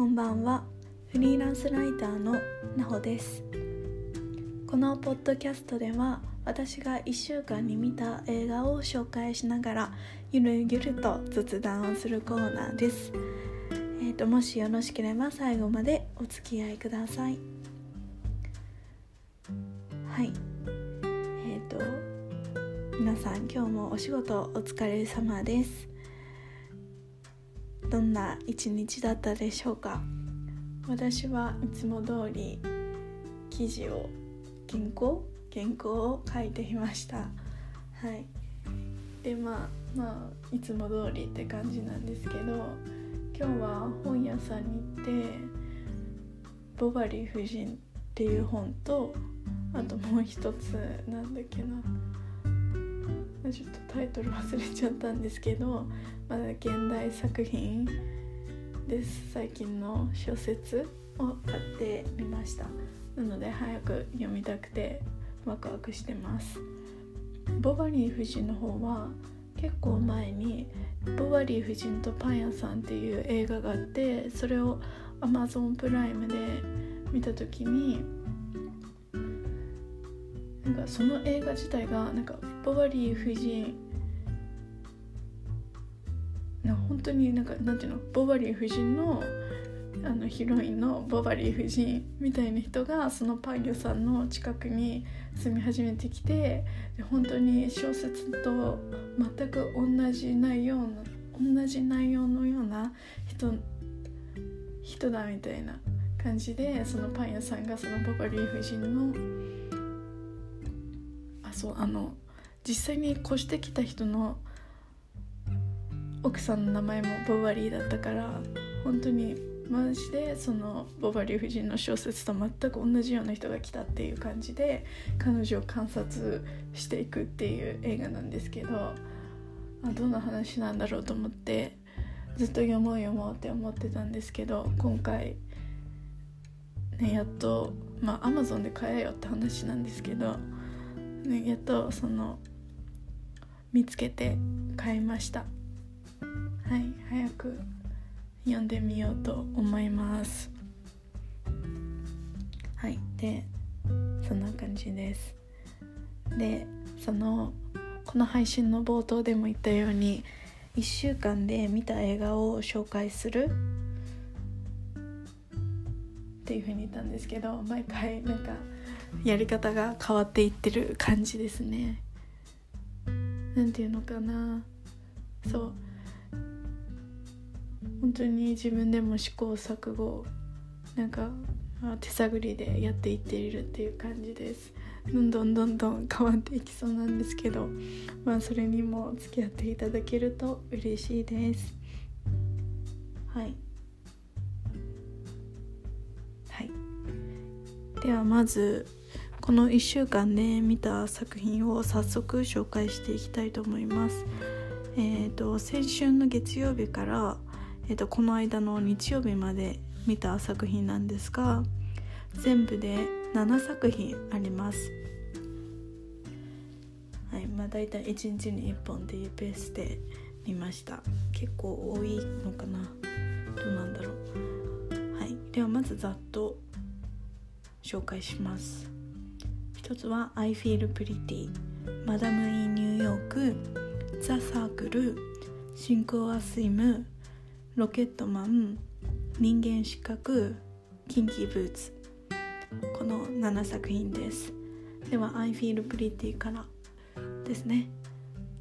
こんばんは。フリーランスライターのなほです。このポッドキャストでは私が1週間に見た映画を紹介しながらゆるゆると雑談をするコーナーです。えーと、もしよろしければ最後までお付き合いください。はい。えっ、ー、と皆さん今日もお仕事お疲れ様です。どんな一日だったでしょうか？私はいつも通り記事を原稿原稿を書いていました。はい。でまあまあいつも通りって感じなんですけど今日は本屋さんに行って「ボバリー夫人」っていう本とあともう一つなんだっけな。ちょっとタイトル忘れちゃったんですけどまだ現代作品です。最近の小説を買ってみました。なので早く読みたくてワクワクしてます。ボバリー夫人の方は結構前に「ボバリー夫人とパン屋さん」っていう映画があってそれを Amazon プライムで見た時になんかその映画自体がなんかボバリー夫人な本当になんかなんていうの？ボバリー夫人のあのヒロインのボバリー夫人みたいな人がそのパン屋さんの近くに住み始めてきてで本当に小説と全く同じ内容の同じ内容のような人人だみたいな感じでそのパン屋さんがそのボバリー夫人のあそうあの実際に越してきた人の奥さんの名前もボバリーだったから本当にマジでそのボバリー夫人の小説と全く同じような人が来たっていう感じで彼女を観察していくっていう映画なんですけどあどんな話なんだろうと思ってずっと読もう読もうって思ってたんですけど今回ねやっとまあアマゾンで買えよって話なんですけど、ね、やっとその見つけて買いました。はい早く読んでみようと思います。はいでそんな感じです。でそのこの配信の冒頭でも言ったように1週間で見た映画を紹介する。っていうふうに言ったんですけど毎回なんかやり方が変わっていってる感じですね。なんていうのかな。そう。本当に自分でも試行錯誤。なんか手探りでやっていっているっていう感じです。どんどんどんどん変わっていきそうなんですけど。まあそれにも付き合っていただけると嬉しいです。はい。はい。ではまずこの1週間で見た作品を早速紹介していきたいと思います。え、ー、と先週の月曜日からえーと、この間の日曜日まで見た作品なんですが全部で7作品あります。はいまあ、大体1日に1本っていうペースで見ました。結構多いのかな。どうなんだろう。はいではまずざっと紹介します。一つは「I Feel Pretty」「マダム・イン・ニューヨーク」「ザ・サークル」「シンク・オア・スイム」ロケットマン。人間失格。キンキーブーツ。この7作品です。では I feel pretty から。ですね。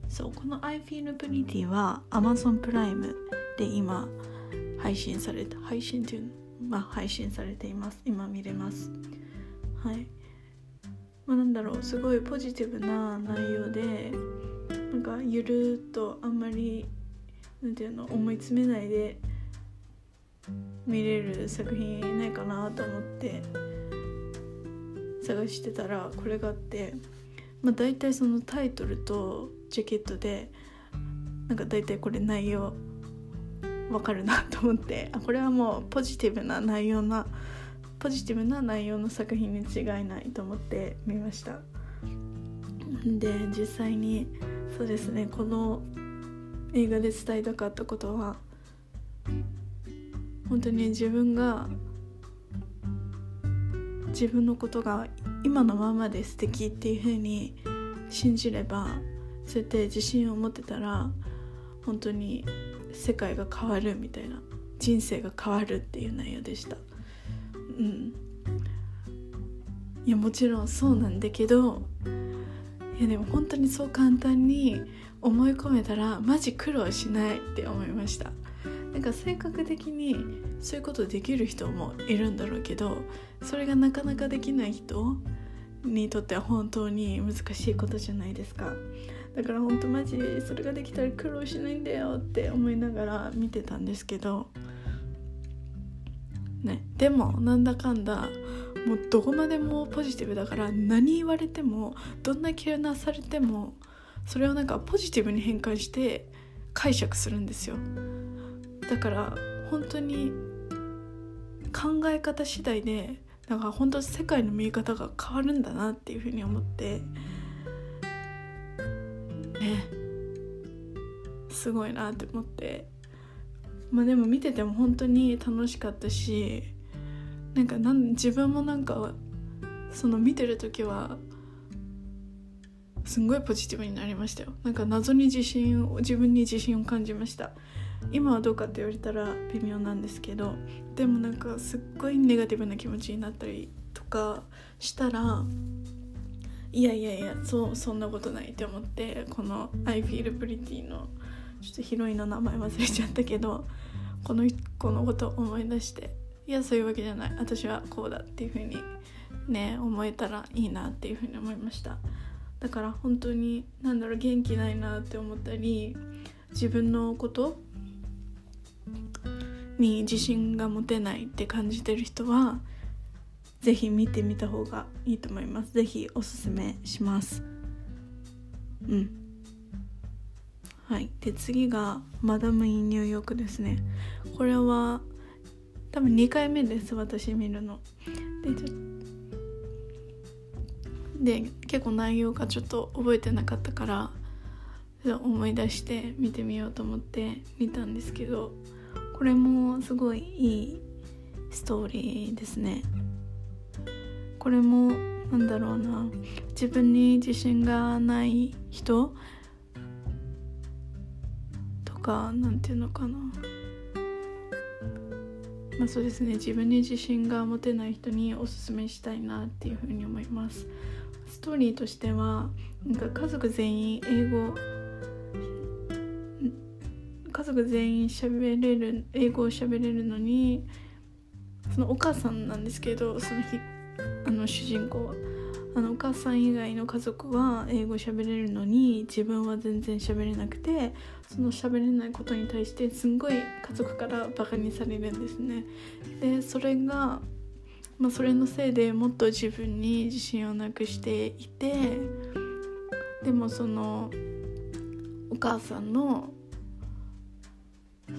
そうこの I feel pretty は Amazon プライムで今配信された。配信というまあ配信されています。今見れます。はい。まあ、なんだろうすごいポジティブな内容でなんかゆるっとあんまりなんていうの思い詰めないで見れる作品ないかなと思って探してたらこれがあって、まあ、大体そのタイトルとジャケットでなんか大体これ内容わかるなと思ってあこれはもうポジティブな内容なポジティブな内容の作品に違いないと思って見ました。で実際にそうですねこの映画で伝えたかったことは本当に自分が自分のことが今のままで素敵っていうふうに信じればそうやって自信を持ってたら本当に世界が変わるみたいな人生が変わるっていう内容でした。うん。いやもちろんそうなんだけどいやでも本当にそう簡単に思い込めたらマジ苦労しないって思いました。なんか性格的にそういうことできる人もいるんだろうけどそれがなかなかできない人にとっては本当に難しいことじゃないですか。だから本当マジそれができたら苦労しないんだよって思いながら見てたんですけどね。でもなんだかんだもうどこまでもポジティブだから何言われてもどんな急なされてもそれをなんかポジティブに変換して解釈するんですよ。だから本当に考え方次第でなんか本当世界の見え方が変わるんだなっていうふうに思ってね。すごいなって思って。まあでも見てても本当に楽しかったしなんかなん自分もなんかその見てる時はすんごいポジティブになりましたよ。なんか謎に自信を自分に自信を感じました。今はどうかって言われたら微妙なんですけどでもなんかすっごいネガティブな気持ちになったりとかしたらいやいやいやそうそんなことないって思ってこの「I feel pretty」のちょっとヒロインの名前忘れちゃったけどこの子のこと思い出していやそういうわけじゃない。私はこうだっていうふうにね思えたらいいなっていうふうに思いました。だから本当に何だろう元気ないなって思ったり自分のことに自信が持てないって感じてる人は是非見てみた方がいいと思います。是非おすすめします。うん。はい。で次がマダム・イン・ニューヨークですね。これは多分2回目です私見るの。でちょで結構内容がちょっと覚えてなかったから思い出して見てみようと思って見たんですけどこれもすごいいいストーリーですね。これもなんだろうな。自分に自信がない人かなんていうのかな。まあそうですね。自分に自信が持てない人におすすめしたいなっていうふうに思います。ストーリーとしてはなんか家族全員英語家族全員喋れる英語を喋れるのにそのお母さんなんですけどその日あの主人公は。あのお母さん以外の家族は英語喋れるのに自分は全然喋れなくてその喋れないことに対してすんごい家族からバカにされるんですね。でそれがまあ、それのせいでもっと自分に自信をなくしていてでもそのお母さんの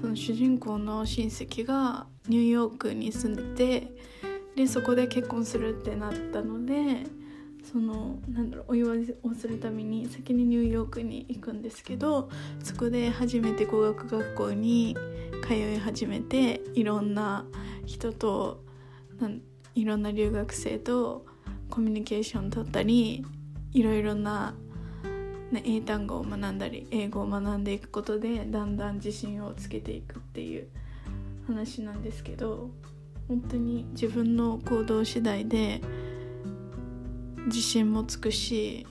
その主人公の親戚がニューヨークに住んでてでそこで結婚するってなったのでそのなんだろうお祝いをするために先にニューヨークに行くんですけどそこで初めて語学学校に通い始めていろんな人といろんな留学生とコミュニケーション取ったりいろいろなね、英単語を学んだり英語を学んでいくことでだんだん自信をつけていくっていう話なんですけど本当に自分の行動次第で自信もつくし、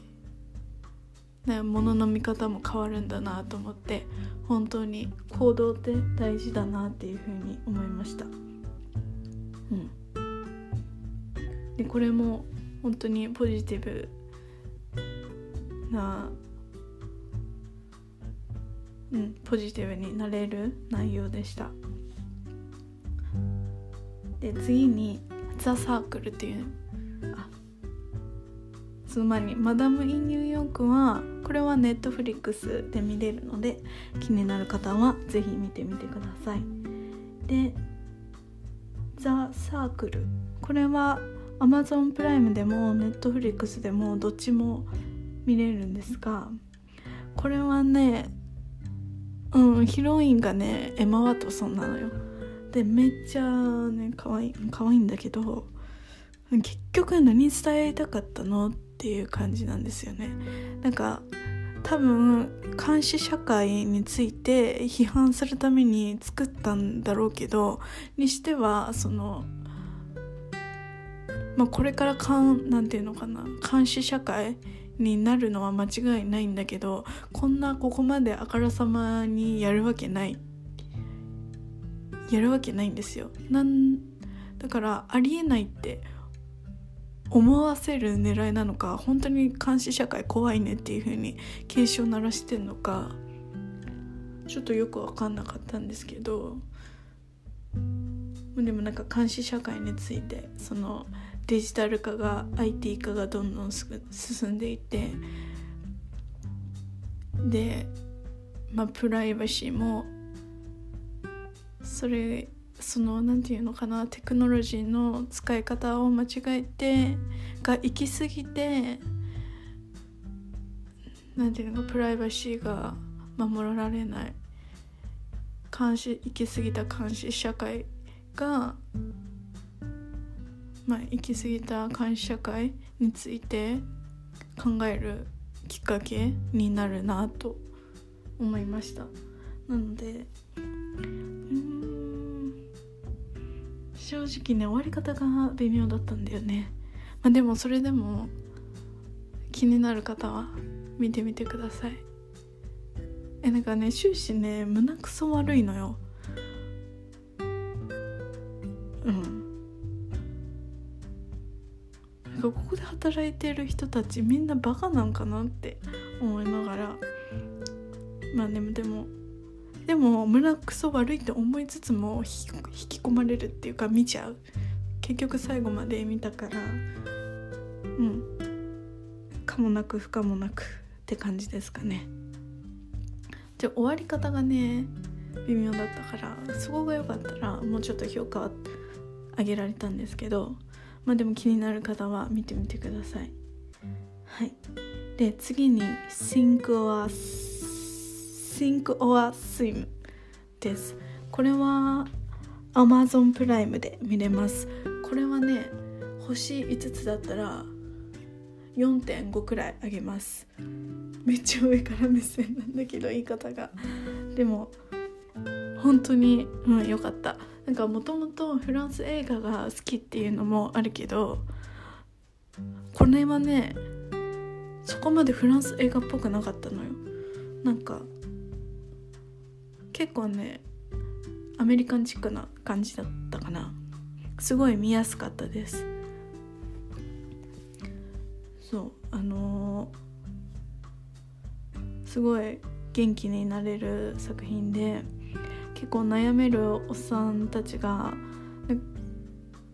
ね、物の見方も変わるんだなと思って本当に行動って大事だなっていうふうに思いました。うん、でこれも本当にポジティブなうん、ポジティブになれる内容でしたで次に「ザ・サークル」っていうあその前に「マダム・イン・ニューヨークは」これはネットフリックスで見れるので気になる方は是非見てみてください。で「ザ・サークル」これは Amazon プライムでも Netflix でもどっちも見れるんですがこれはねうんヒロインがねエマ・ワトソンなのよ。でめっちゃね可愛い可愛いんだけど結局何伝えたかったのってていう感じなんですよね。なんか多分監視社会について批判するために作ったんだろうけどにしてはそのまあこれからかんなんていうのかな監視社会になるのは間違いないんだけどこんなここまであからさまにやるわけないやるわけないんですよ。なんだからありえないって思わせる狙いなのか本当に監視社会怖いねっていう風に警鐘鳴らしてんのかちょっとよく分かんなかったんですけどでもなんか監視社会についてそのデジタル化が IT 化がどんどん進んでいてで、まあ、プライバシーもそれその何て言うのかなテクノロジーの使い方を間違えてが行き過ぎて何て言うのプライバシーが守られない監視行き過ぎた監視社会がまあ行き過ぎた監視社会について考えるきっかけになるなと思いました。なので正直ね終わり方が微妙だったんだよね、まあ、でもそれでも気になる方は見てみてください。えなんかね終始ね胸くそ悪いのよ。うん。なんかここで働いてる人たちみんなバカなんかなって思いながら。まあでもでもでも胸くそ悪いって思いつつも引き込まれるっていうか見ちゃう。結局最後まで見たからうん。かもなく不可もなくって感じですかね。じゃ終わり方がね微妙だったからそこが良かったらもうちょっと評価は上げられたんですけどまあでも気になる方は見てみてください。はい。で次に Think or Think or Swim です。これは Amazon プライムで見れます。これはね星5つだったら4.5くらいあげます。めっちゃ上から目線なんだけど言い方が。でも本当にうん良かった。なんかもともとフランス映画が好きっていうのもあるけどこれはねそこまでフランス映画っぽくなかったのよ。なんか結構ねアメリカンチックな感じだったかな。すごい見やすかったです。そうあのー、すごい元気になれる作品で結構悩めるおっさんたちが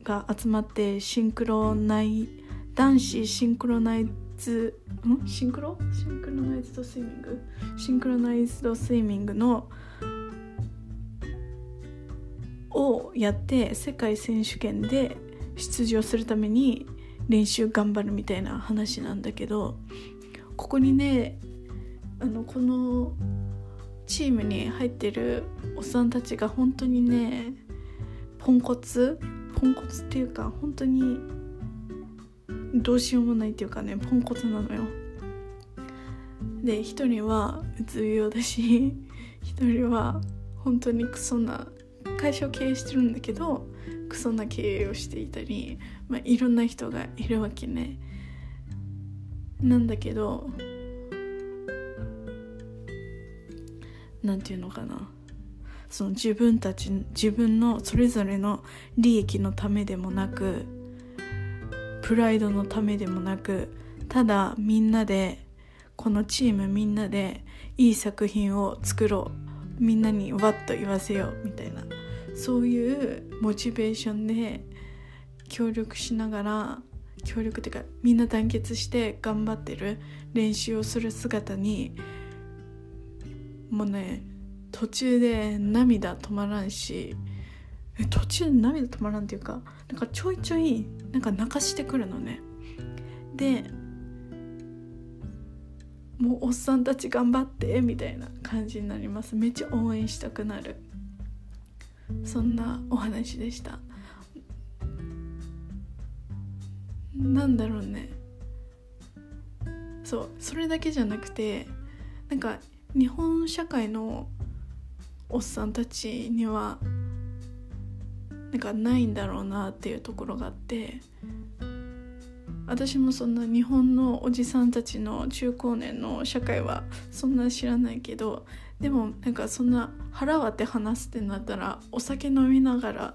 が集まってシンクロナイ男子シンクロナイズん？シンクロ？シンクロナイズドスイミング？シンクロナイズドスイミングのをやって世界選手権で出場するために練習頑張るみたいな話なんだけどここにねあのこのチームに入ってるおっさんたちが本当にねポンコツポンコツっていうか本当にどうしようもないっていうかねポンコツなのよ。で一人はうつ病だし一人は本当にクソな会社を経営してるんだけどクソな経営をしていたり、まあ、いろんな人がいるわけね。なんだけど何て言うのかな。その自分たち自分のそれぞれの利益のためでもなくプライドのためでもなくただみんなでこのチームみんなでいい作品を作ろう。みんなにわっと言わせようみたいな。そういうモチベーションで協力しながら協力っていうかみんな団結して頑張ってる練習をする姿にもうね途中で涙止まらんし途中で涙止まらんっていうかなんかちょいちょいなんか泣かしてくるのね。でもうおっさんたち頑張ってみたいな感じになります。めっちゃ応援したくなる。そんなお話でした。なんだろうね。そうそれだけじゃなくてなんか日本社会のおっさんたちにはなんかないんだろうなっていうところがあって私もそんな日本のおじさんたちの中高年の社会はそんな知らないけどでもなんかそんな腹割って話すってなったらお酒飲みながら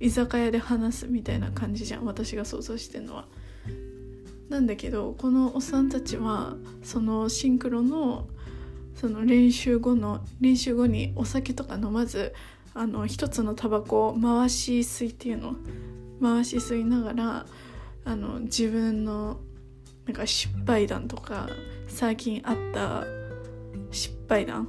居酒屋で話すみたいな感じじゃん私が想像してるのは。なんだけどこのおっさんたちはそのシンクロのその練習後の練習後にお酒とか飲まずあの一つのタバコを回し吸いっていうの回し吸いながらあの自分のなんか失敗談とか最近あった失敗談？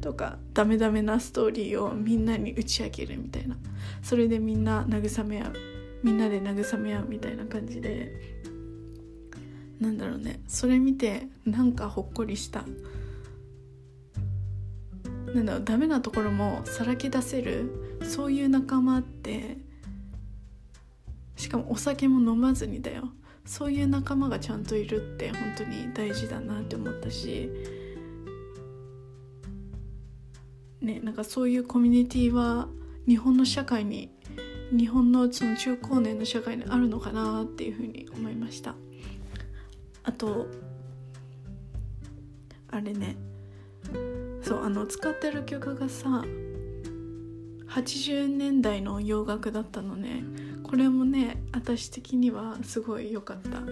とかダメダメなストーリーをみんなに打ち明けるみたいな。それでみんな慰め合う。みんなで慰め合うみたいな感じで。なんだろうね。それ見てなんかほっこりした。なんだろう。ダメなところもさらけ出せる。そういう仲間ってしかもお酒も飲まずにだよ。そういう仲間がちゃんといるって本当に大事だなって思ったし。ねなんかそういうコミュニティは日本の社会に日本のその中高年の社会にあるのかなっていうふうに思いました。あとあれね。そうあの使ってる曲がさ80年代の洋楽だったのね。これもね私的にはすごい良かった。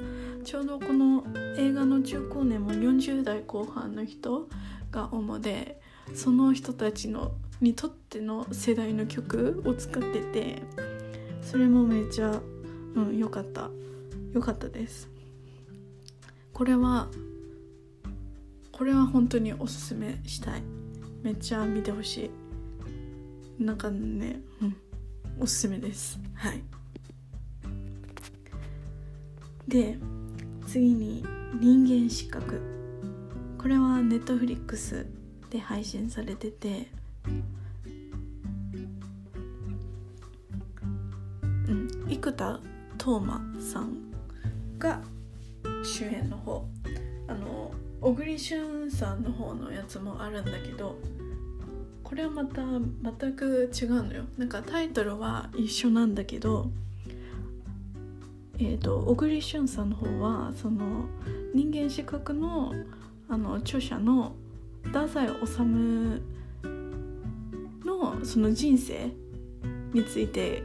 ちょうどこの映画の中高年も40代後半の人が主でその人たちのにとっての世代の曲を使っててそれもめっちゃうん良かった。良かったです。これはこれは本当におすすめしたい。めっちゃ見てほしい。なんかねうんおすすめです。はい。で次に人間失格。これはネットフリックスで配信されてて。うん。生田斗真さんが主演の方。あの小栗旬さんの方のやつもあるんだけどこれはまた全く違うのよ。なんかタイトルは一緒なんだけどえーと、小栗旬さんの方はその人間資格のあの著者の太宰治のその人生について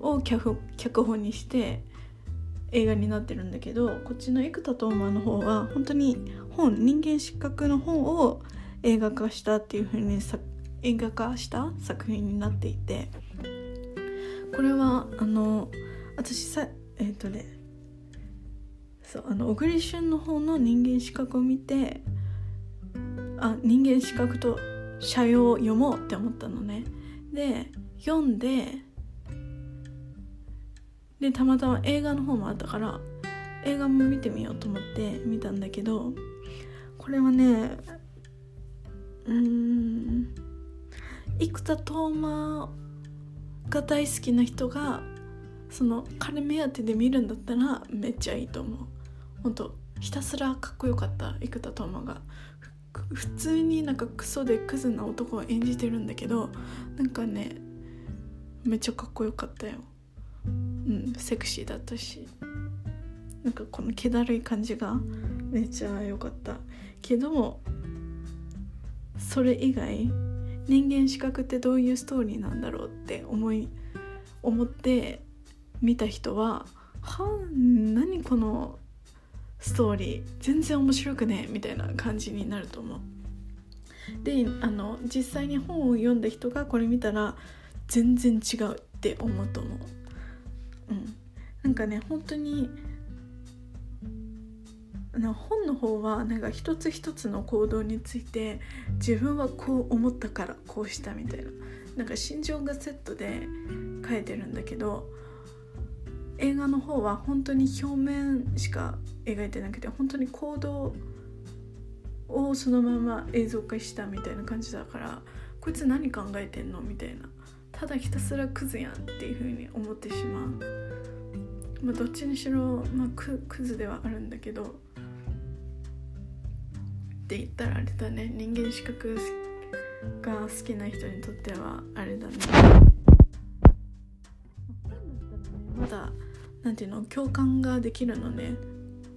を脚脚本にして映画になってるんだけどこっちの生田斗真の方は本当に本人間失格の本を映画化したっていう風に映画化した作品になっていてこれはあの私さえっ、ー、とねそうあの小栗旬の方の人間資格を見てあ人間資格と社用を読もうって思ったのね。で読んででたまたま映画の方もあったから映画も見てみようと思って見たんだけどこれはねうん生田斗真が大好きな人がその彼目当てで見るんだったらめっちゃいいと思う。本当ひたすらかっこよかった生田斗真が。普通になんかクソでクズな男を演じてるんだけどなんかねめっちゃかっこよかったよ。うんセクシーだったし。なんかこの気だるい感じがめっちゃ良かった。けどそれ以外人間資格ってどういうストーリーなんだろうって思い思って見た人は「はあ何このストーリー全然面白くね」みたいな感じになると思う。であの実際に本を読んだ人がこれ見たら全然違うって思うと思う。うん、なんかね本当に本の方はなんか一つ一つの行動について自分はこう思ったからこうしたみたいななんか心情がセットで書いてるんだけど映画の方は本当に表面しか描いてなくて本当に行動をそのまま映像化したみたいな感じだからこいつ何考えてんのみたいな。ただひたすらクズやんっていう風に思ってしまう。まあどっちにしろ、まあ、ククズではあるんだけどって言ったらあれだね。人間資格が好きな人にとってはあれだね。まだなんていうの共感ができるのね。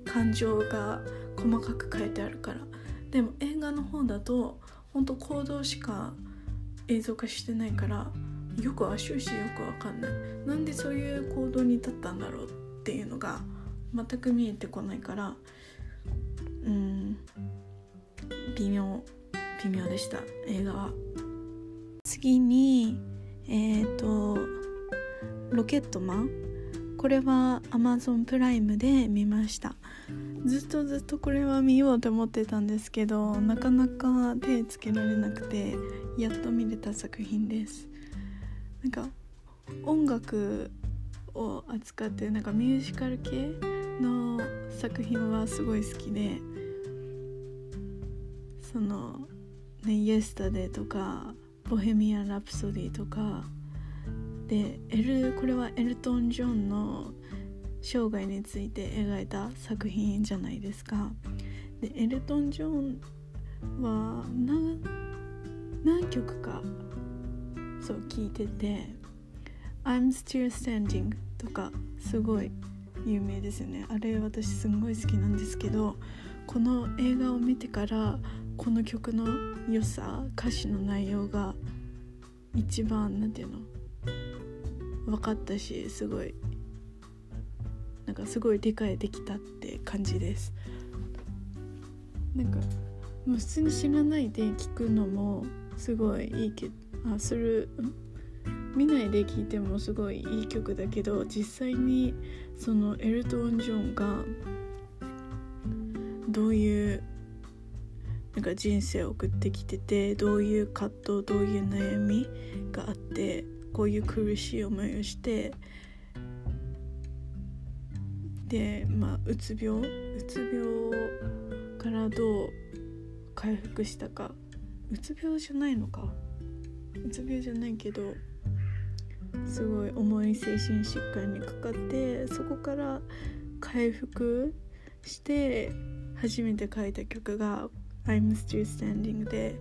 感情が細かく書いてあるから。でも映画の方だと本当行動しか映像化してないからよくは終始よくわかんない。なんでそういう行動に至ったんだろうっていうのが全く見えてこないからうん微妙微妙でした。映画は。次にえっ、ー、とロケットマン。これは Amazon プライムで見ました。ずっとずっとこれは見ようと思ってたんですけどなかなか手つけられなくてやっと見れた作品です。なんか音楽を扱ってなんかミュージカル系の作品はすごい好きでそのね「イエスタデー」とか「ボヘミアン・ラプソディ」とかでエルこれはエルトン・ジョンの生涯について描いた作品じゃないですか。でエルトン・ジョンは何曲かそう聞いてて「I'm still standing」とかすごい有名ですよねあれ私すんごい好きなんですけどこの映画を見てからこの曲の良さ歌詞の内容が一番何て言うの？分かったしすごいなんかすごい理解できたって感じです。なんかもう普通に知らないで聞くのもすごいいいけあする見ないで聞いてもすごいいい曲だけど実際にそのエルトン・ジョンがどういうなんか人生を送ってきててどういう葛藤どういう悩みがあってこういう苦しい思いをしてでまあうつ病うつ病からどう回復したか。うつ病じゃないのか。うつ病じゃないけどすごい重い精神疾患にかかってそこから回復して初めて書いた曲が「I'm Still Standing で」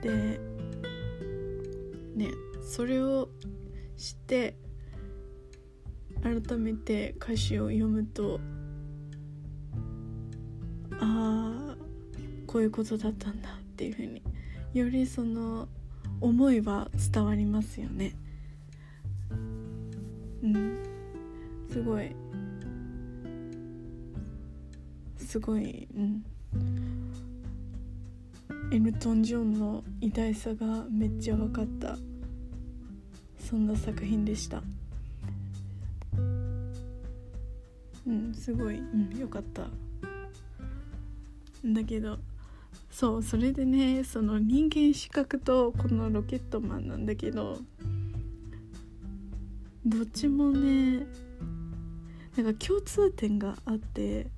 でねそれを知って改めて歌詞を読むとああこういうことだったんだっていうふうによりその思いは伝わりますよね。うん。すごい。すごいうん。エルトン・ジョンの偉大さがめっちゃ分かった。そんな作品でした。うんすごいうんよかった。だけどそうそれでねその人間資格とこのロケットマンなんだけどどっちもねなんか共通点があって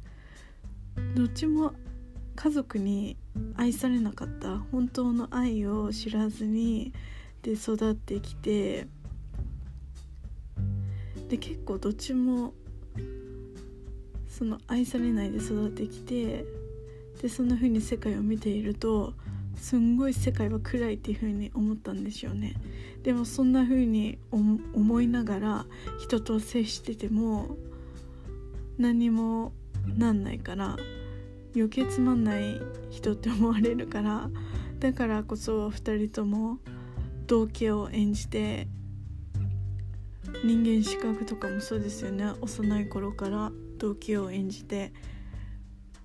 どっちも家族に愛されなかった。本当の愛を知らずにで育ってきてで結構どっちもその愛されないで育ってきてでそんな風に世界を見ているとすんごい世界は暗いっていう風に思ったんでしょうね。でもそんな風に思いながら人と接してても何もなんないから余計つまんない人って思われるからだからこそ2人とも同期を演じて人間資格とかもそうですよね。幼い頃から同期を演じて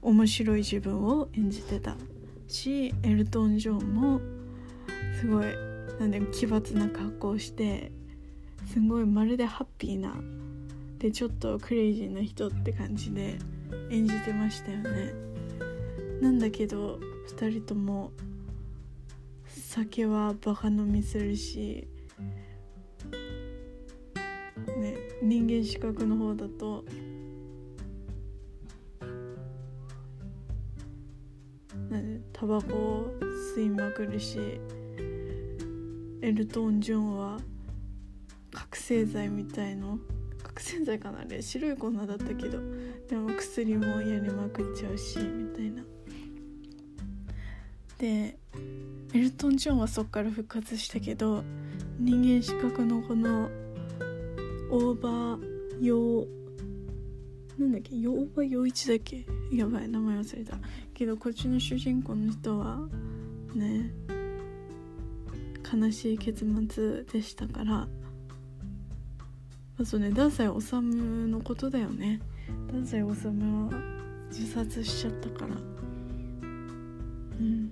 面白い自分を演じてたしエルトン・ジョンもすごいなんで奇抜な格好をしてすごいまるでハッピーなでちょっとクレイジーな人って感じで演じてましたよね。なんだけど2人とも酒はバカ飲みするし人間資格の方だと。タバコ吸いまくるしエルトン・ジョンは覚醒剤みたいの。覚醒剤かな？あれ白い粉だったけど。でも薬もやりまくっちゃうしみたいな。でエルトン・ジョンはそっから復活したけど人間資格のこのオーバーヨーなんだっけ？ヨーバーヨーイチだっけ？やばい名前忘れた。けどこっちの主人公の人はね悲しい結末でしたから。まあとね太宰治のことだよね。太宰治は自殺しちゃったから。うん。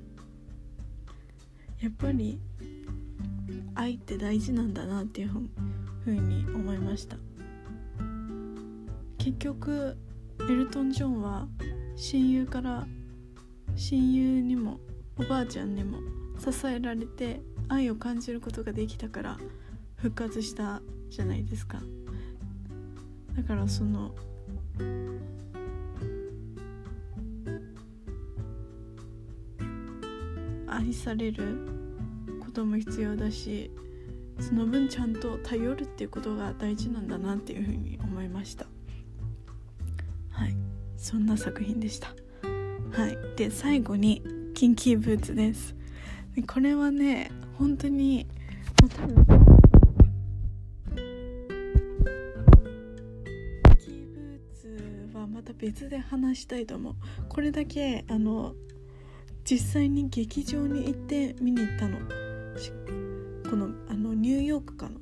やっぱり愛って大事なんだなっていうふうに思いました。結局エルトン・ジョンは親友から親友にもおばあちゃんにも支えられて愛を感じることができたから復活したじゃないですか。だからその愛されることも必要だしその分ちゃんと頼るっていうことが大事なんだなっていうふうに思いました。はい。そんな作品でした。はい。で最後にキンキーブーツです。これはね本当にもう多分キーブーツはまた別で話したいと思う。これだけあの実際に劇場に行って見に行ったの。このあのニューヨークかな？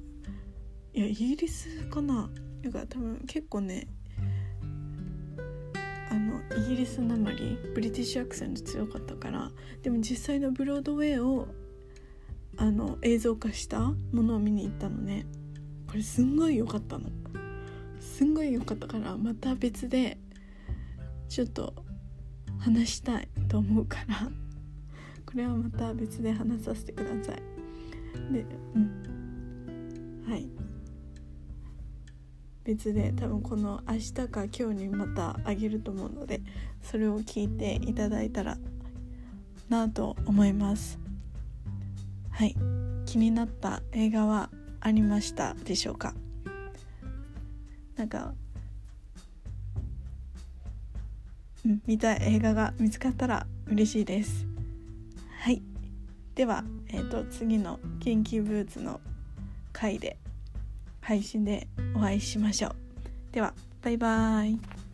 いやイギリスかな？なんか多分結構ねあのイギリスなまりブリティッシュアクセント強かったからでも実際のブロードウェイをあの映像化したものを見に行ったのね。これすんごい良かったの。すんごい良かったからまた別でちょっと話したいと思うからこれはまた別で話させてください。でうん。はい。別で多分この明日か今日にまたあげると思うのでそれを聞いていただいたらなと思います。はい。気になった映画はありましたでしょうか？なんかうん見たい映画が見つかったら嬉しいです。はい。では、えーと、と次の「研究ブーツ」の回で配信でお会いしましょう。ではバイバーイ。